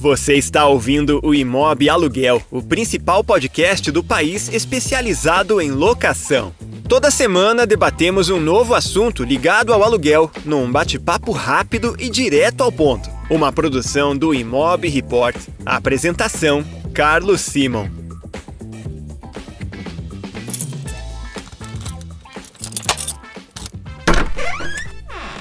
Você está ouvindo o Imob Aluguel, o principal podcast do país especializado em locação. Toda semana debatemos um novo assunto ligado ao aluguel, num bate-papo rápido e direto ao ponto. Uma produção do Imob Report. apresentação: Carlos Simon.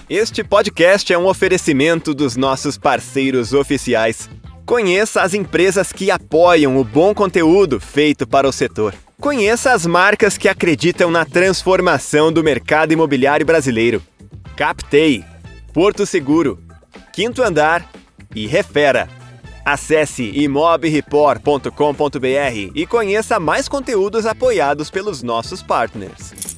Este podcast é um oferecimento dos nossos parceiros oficiais. Conheça as empresas que apoiam o bom conteúdo feito para o setor. Conheça as marcas que acreditam na transformação do mercado imobiliário brasileiro. Captei, Porto Seguro, Quinto Andar e Refera. Acesse imobreport.com.br e conheça mais conteúdos apoiados pelos nossos partners.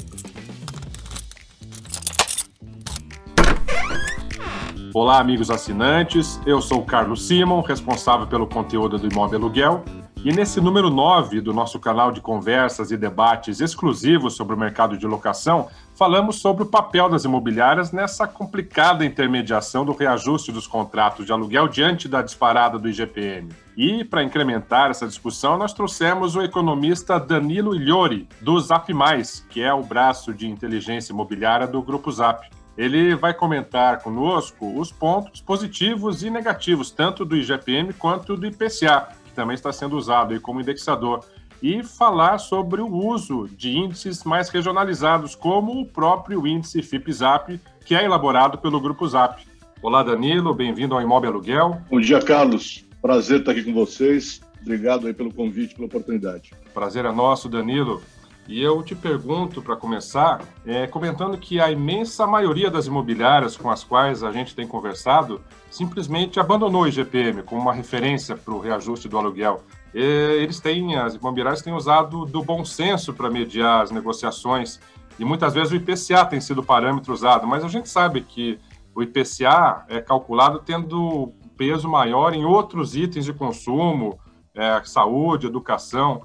Olá, amigos assinantes. Eu sou o Carlos Simon, responsável pelo conteúdo do Imóvel Aluguel. E nesse número 9 do nosso canal de conversas e debates exclusivos sobre o mercado de locação, falamos sobre o papel das imobiliárias nessa complicada intermediação do reajuste dos contratos de aluguel diante da disparada do IGPM. E, para incrementar essa discussão, nós trouxemos o economista Danilo Ilhori, do Zap Mais, que é o braço de inteligência imobiliária do Grupo Zap. Ele vai comentar conosco os pontos positivos e negativos, tanto do IGPM quanto do IPCA, que também está sendo usado como indexador, e falar sobre o uso de índices mais regionalizados, como o próprio índice FIPZAP, que é elaborado pelo Grupo Zap. Olá, Danilo, bem-vindo ao Imóvel Aluguel. Bom dia, Carlos. Prazer estar aqui com vocês. Obrigado aí pelo convite, pela oportunidade. Prazer é nosso, Danilo. E eu te pergunto, para começar, é, comentando que a imensa maioria das imobiliárias com as quais a gente tem conversado simplesmente abandonou o IGPM como uma referência para o reajuste do aluguel. E eles têm, as imobiliárias têm usado do bom senso para mediar as negociações e muitas vezes o IPCA tem sido o parâmetro usado, mas a gente sabe que o IPCA é calculado tendo peso maior em outros itens de consumo, é, saúde, educação.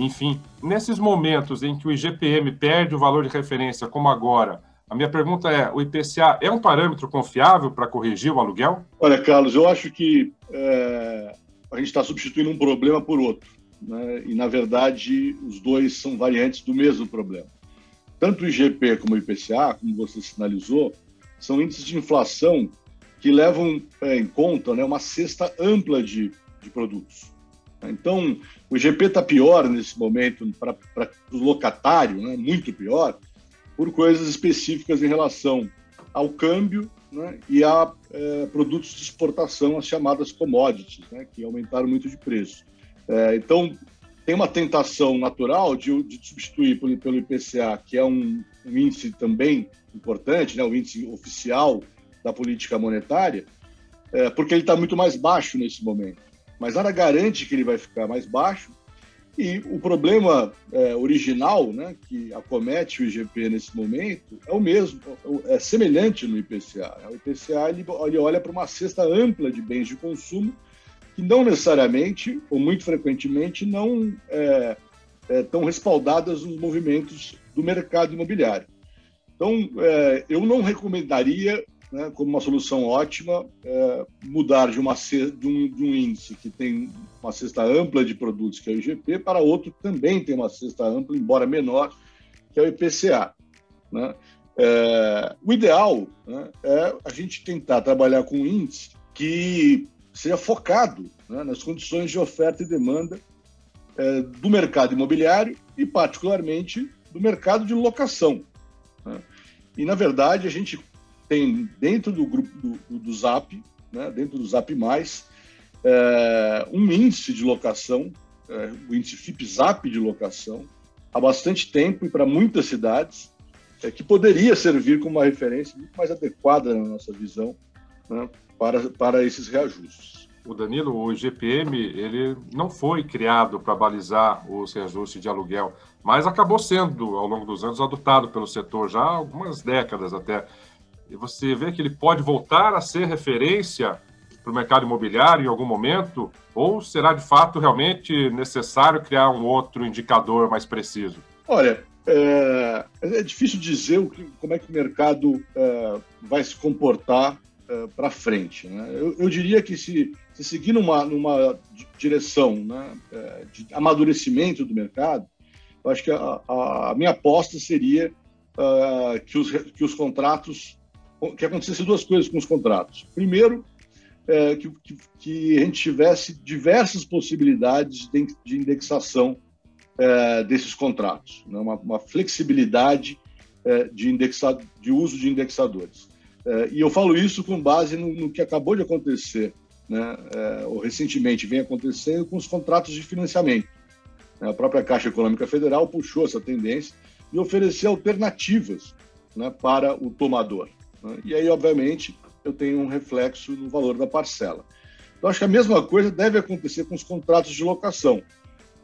Enfim, nesses momentos em que o IGPM perde o valor de referência, como agora, a minha pergunta é: o IPCA é um parâmetro confiável para corrigir o aluguel? Olha, Carlos, eu acho que é, a gente está substituindo um problema por outro. Né? E, na verdade, os dois são variantes do mesmo problema. Tanto o IGP como o IPCA, como você sinalizou, são índices de inflação que levam é, em conta né, uma cesta ampla de, de produtos. Então, o IGP está pior nesse momento para o locatário, né, muito pior, por coisas específicas em relação ao câmbio né, e a é, produtos de exportação, as chamadas commodities, né, que aumentaram muito de preço. É, então, tem uma tentação natural de, de substituir pelo, pelo, IPCA, que é um, um índice também importante, né, o índice oficial da política monetária, é, porque ele está muito mais baixo nesse momento mas nada garante que ele vai ficar mais baixo. E o problema é, original né, que acomete o IGP nesse momento é o mesmo, é semelhante no IPCA. O IPCA ele, ele olha para uma cesta ampla de bens de consumo que não necessariamente, ou muito frequentemente, não é, é, estão respaldadas nos movimentos do mercado imobiliário. Então, é, eu não recomendaria né, como uma solução ótima, é, mudar de, uma, de, um, de um índice que tem uma cesta ampla de produtos, que é o IGP, para outro que também tem uma cesta ampla, embora menor, que é o IPCA. Né? É, o ideal né, é a gente tentar trabalhar com um índice que seja focado né, nas condições de oferta e demanda é, do mercado imobiliário e, particularmente, do mercado de locação. Né? E, na verdade, a gente tem dentro do grupo do, do, Zap, né, dentro do Zap Mais, é, um índice de locação, é, o índice FIPZAP de locação, há bastante tempo e para muitas cidades, é, que poderia servir como uma referência muito mais adequada na nossa visão né, para, para esses reajustes. O Danilo, o IGPM, ele não foi criado para balizar os reajustes de aluguel, mas acabou sendo, ao longo dos anos, adotado pelo setor já há algumas décadas até e você vê que ele pode voltar a ser referência para o mercado imobiliário em algum momento? Ou será de fato realmente necessário criar um outro indicador mais preciso? Olha, é, é difícil dizer como é que o mercado é, vai se comportar é, para frente. Né? Eu, eu, diria que se, se seguir numa, numa direção né, é, de amadurecimento do mercado, eu acho que a, a, minha aposta seria uh, que, os, que os contratos que acontecesse duas coisas com os contratos. Primeiro, é, que, que, que, a gente tivesse diversas possibilidades de, de indexação é, desses contratos, né? uma, uma, flexibilidade é, de, de uso de indexadores. É, e eu falo isso com base no, no que acabou de acontecer, né? É, ou recentemente vem acontecendo com os contratos de financiamento. A própria Caixa Econômica Federal puxou essa tendência e ofereceu alternativas né, para o tomador. Né? E aí, obviamente, eu tenho um reflexo no valor da parcela. Então, acho que a mesma coisa deve acontecer com os contratos de locação.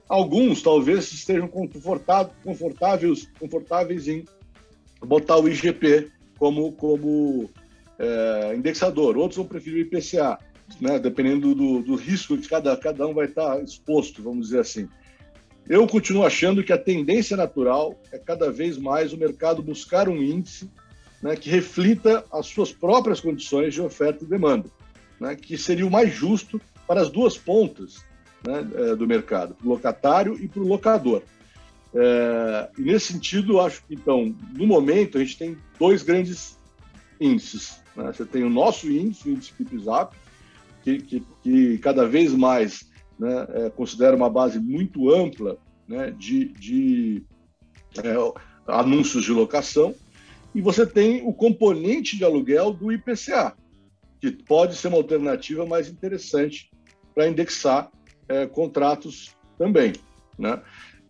Alguns talvez estejam confortáveis, confortáveis em botar o IGP como, como é, indexador, outros vão preferir o IPCA, né, dependendo do, do risco que cada, cada um vai estar exposto, vamos dizer assim. Eu continuo achando que a tendência natural é cada vez mais o mercado buscar um índice né, que reflita as suas próprias condições de oferta e demanda, né, que seria o mais justo para as duas pontas né, é, do mercado, para o locatário e para o locador. É, e nesse sentido, acho que, então, no momento, a gente tem dois grandes índices. Né? Você tem o nosso índice, o índice KeepZap, que, que, que cada vez mais né, é, considera uma base muito ampla né, de, de é, anúncios de locação, e você tem o componente de aluguel do IPCA, que pode ser uma alternativa mais interessante para indexar é, contratos também. Né?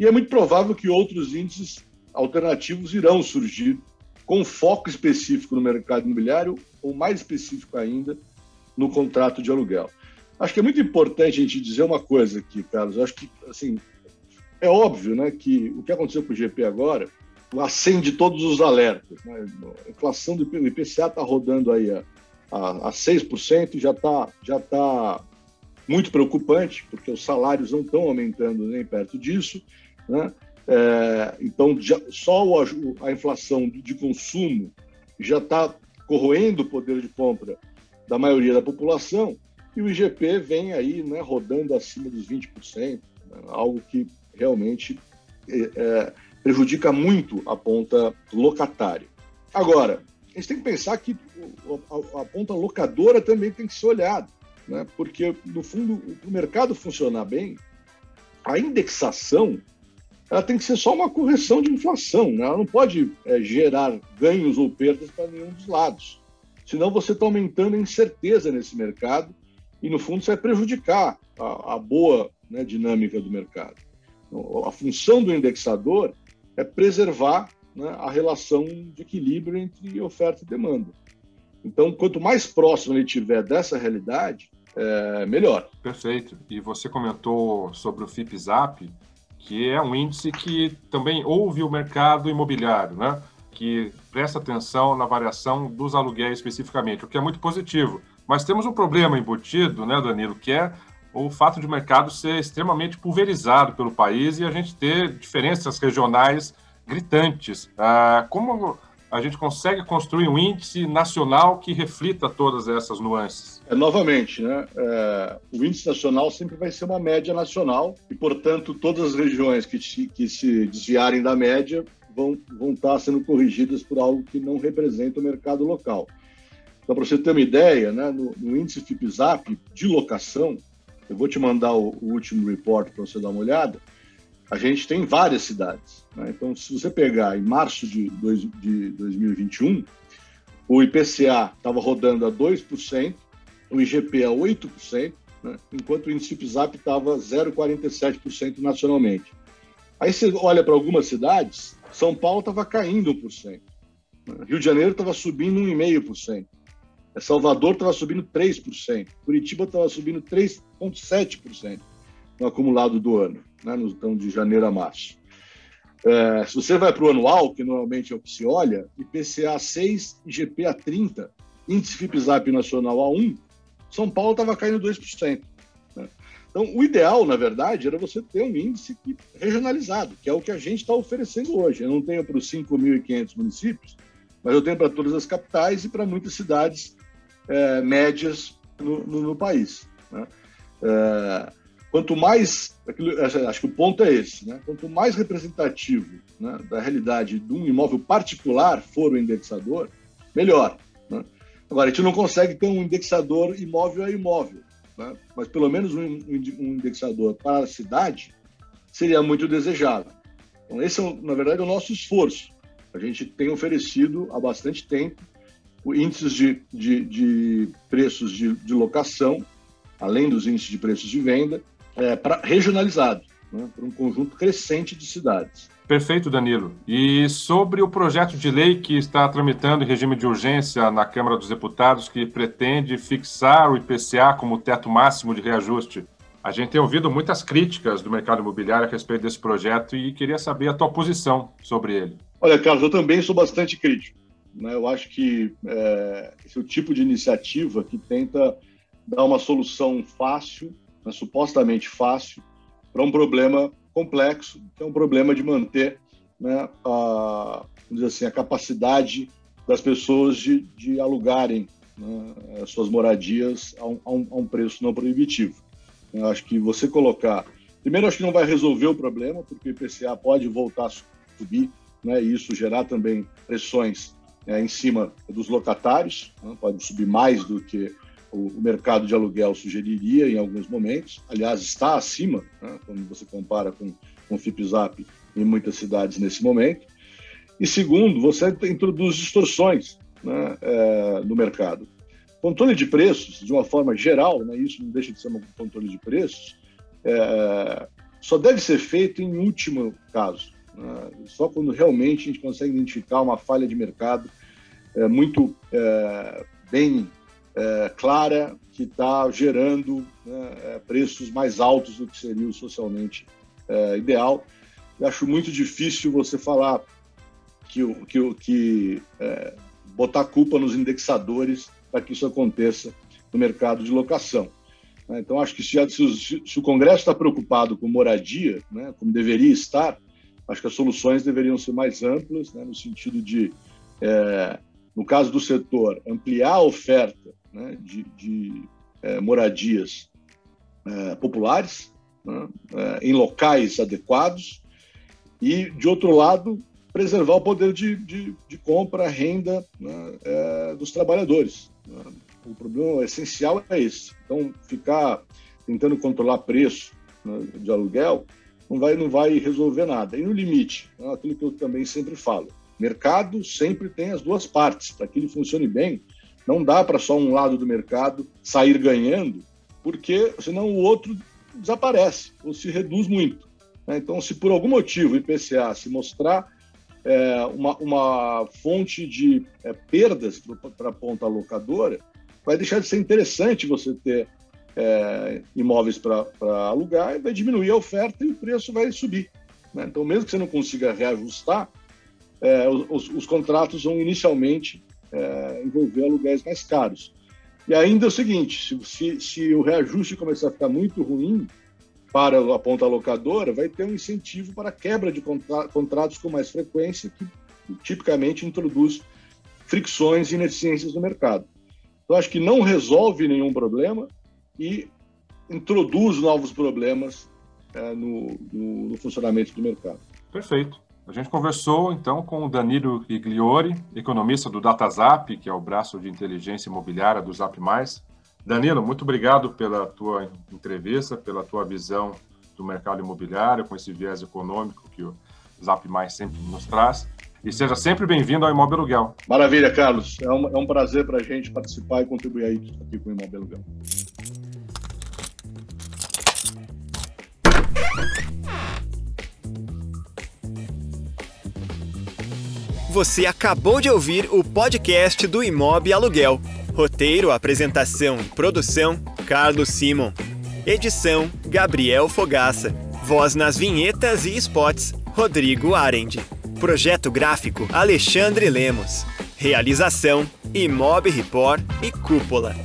E é muito provável que outros índices alternativos irão surgir com foco específico no mercado imobiliário ou mais específico ainda no contrato de aluguel. Acho que é muito importante a gente dizer uma coisa aqui, Carlos. Acho que assim é óbvio, né, que o que aconteceu com o GP agora acende todos os alertas. Né? A inflação do IPCA está rodando aí a, a, a 6% e já está já tá muito preocupante, porque os salários não estão aumentando nem perto disso. Né? É, então, já, só a inflação de consumo já está corroendo o poder de compra da maioria da população, e o IGP vem aí né, rodando acima dos 20%, né? algo que realmente é, é prejudica muito a ponta locatária. Agora, a gente tem que pensar que a, ponta locadora também tem que ser olhada, né? porque, no fundo, para o mercado funcionar bem, a indexação ela tem que ser só uma correção de inflação, né? ela não pode é, gerar ganhos ou perdas para nenhum dos lados. Senão você está aumentando a incerteza nesse mercado e, no fundo, você vai prejudicar a, a boa né, dinâmica do mercado. A função do indexador é preservar né, a relação de equilíbrio entre oferta e demanda. Então, quanto mais próximo ele tiver dessa realidade, é melhor. Perfeito. E você comentou sobre o FIPZAP, que é um índice que também ouve o mercado imobiliário, né? que presta atenção na variação dos aluguéis especificamente, o que é muito positivo. Mas temos um problema embutido, né, Danilo, que é o fato de o mercado ser extremamente pulverizado pelo país e a gente ter diferenças regionais gritantes. Ah, como a gente consegue construir um índice nacional que reflita todas essas nuances? É, novamente, né, é, o índice nacional sempre vai ser uma média nacional e, portanto, todas as regiões que, que se desviarem da média vão, vão estar sendo corrigidas por algo que não representa o mercado local. Então, para você ter uma ideia, né, no, no índice FIPZAP de locação, eu vou te mandar o, o último report para você dar uma olhada. A gente tem várias cidades. Né? Então, se você pegar em março de, dois, de 2021, o IPCA estava rodando a 2%, o IGP a 8%, né? enquanto o índice PISAP estava 0,47% nacionalmente. Aí você olha para algumas cidades, São Paulo estava caindo 1%, né? Rio de Janeiro estava subindo 1,5%, Salvador estava subindo 3%, Curitiba estava subindo 3,7% no acumulado do ano, né, no, então de janeiro a março. É, se você vai para o anual, que normalmente é o que se olha, IPCA 6, IGP a 30, índice FIPZAP nacional a 1, São Paulo estava caindo 2%. Né? Então, o ideal, na verdade, era você ter um índice regionalizado, que é o que a gente está oferecendo hoje. Eu não tenho para os 5.500 municípios, mas eu tenho para todas as capitais e para muitas cidades é, médias no, no, no país. Né? É, quanto mais, acho que o ponto é esse, né? quanto mais representativo né, da realidade de um imóvel particular for o indexador, melhor. Né? Agora, a gente não consegue ter um indexador imóvel a imóvel, né? mas pelo menos um, um, indexador para a cidade seria muito desejável. Então, esse é, na verdade, é o nosso esforço. A gente tem oferecido há bastante tempo índices de, de, de preços de, de, locação, além dos índices de preços de venda, é, para regionalizado, né, para um conjunto crescente de cidades. Perfeito, Danilo. E sobre o projeto de lei que está tramitando em regime de urgência na Câmara dos Deputados, que pretende fixar o IPCA como teto máximo de reajuste, a gente tem ouvido muitas críticas do mercado imobiliário a respeito desse projeto e queria saber a tua posição sobre ele. Olha, Carlos, eu também sou bastante crítico. Né? Eu acho que é, esse é o tipo de iniciativa que tenta dar uma solução fácil, né, supostamente fácil, para um problema complexo, que é um problema de manter né, a, assim, a capacidade das pessoas de, de alugarem né, as suas moradias a um, a, um, a um, preço não proibitivo. Eu acho que você colocar. Primeiro, acho que não vai resolver o problema, porque o IPCA pode voltar a subir, né, e isso gerar também pressões é, em cima dos locatários, né, pode subir mais do que o, o, mercado de aluguel sugeriria em alguns momentos. Aliás, está acima, né, quando você compara com, o FIPZAP em muitas cidades nesse momento. E segundo, você introduz distorções né, é, no mercado. Controle de preços, de uma forma geral, né, isso não deixa de ser um controle de preços, é, só deve ser feito em último caso. Né, só quando realmente a gente consegue identificar uma falha de mercado é, muito é, bem é, clara que está gerando né, é, preços mais altos do que seria o socialmente é, ideal. Eu acho muito difícil você falar que, que, que é, botar culpa nos indexadores para que isso aconteça no mercado de locação. Né. Então, acho que se, se, se o Congresso está preocupado com moradia, né, como deveria estar, acho que as soluções deveriam ser mais amplas, né, no sentido de, é, no caso do setor, ampliar a oferta né, de, de é, moradias é, populares né, é, em locais adequados e, de outro lado, preservar o poder de, de, de compra, renda né, é, dos trabalhadores. Né. O problema essencial é esse. Então, ficar tentando controlar preço né, de aluguel não vai, não vai resolver nada. E no limite, é aquilo que eu também sempre falo, mercado sempre tem as duas partes. Para que ele funcione bem, não dá para só um lado do mercado sair ganhando, porque senão o outro desaparece ou se reduz muito. Né? Então, se por algum motivo o IPCA se mostrar é, uma, uma, fonte de é, perdas para a ponta locadora, vai deixar de ser interessante você ter é, imóveis para alugar, vai diminuir a oferta e o preço vai subir. Né? Então, mesmo que você não consiga reajustar, é, os, os, contratos vão inicialmente é, envolver aluguéis mais caros. E ainda é o seguinte: se, se, se, o reajuste começar a ficar muito ruim para a ponta locadora, vai ter um incentivo para quebra de contra, contratos com mais frequência, que tipicamente introduz fricções e ineficiências no mercado. Então, acho que não resolve nenhum problema e introduz novos problemas é, no, no, no funcionamento do mercado. Perfeito. A gente conversou então com o Danilo Igliori, economista do DataZap, que é o braço de inteligência imobiliária do Zap Mais. Danilo, muito obrigado pela tua entrevista, pela tua visão do mercado imobiliário, com esse viés econômico que o Zap Mais sempre nos traz. E seja sempre bem-vindo ao Imóvel Aluguel. Maravilha, Carlos. É um, é um prazer para a gente participar e contribuir aqui com o Imóvel Aluguel. Você acabou de ouvir o podcast do Imob Aluguel. Roteiro, apresentação e produção: Carlos Simon. Edição: Gabriel Fogaça. Voz nas vinhetas e spots: Rodrigo Arend. Projeto gráfico: Alexandre Lemos. Realização: Imob Report e Cúpula.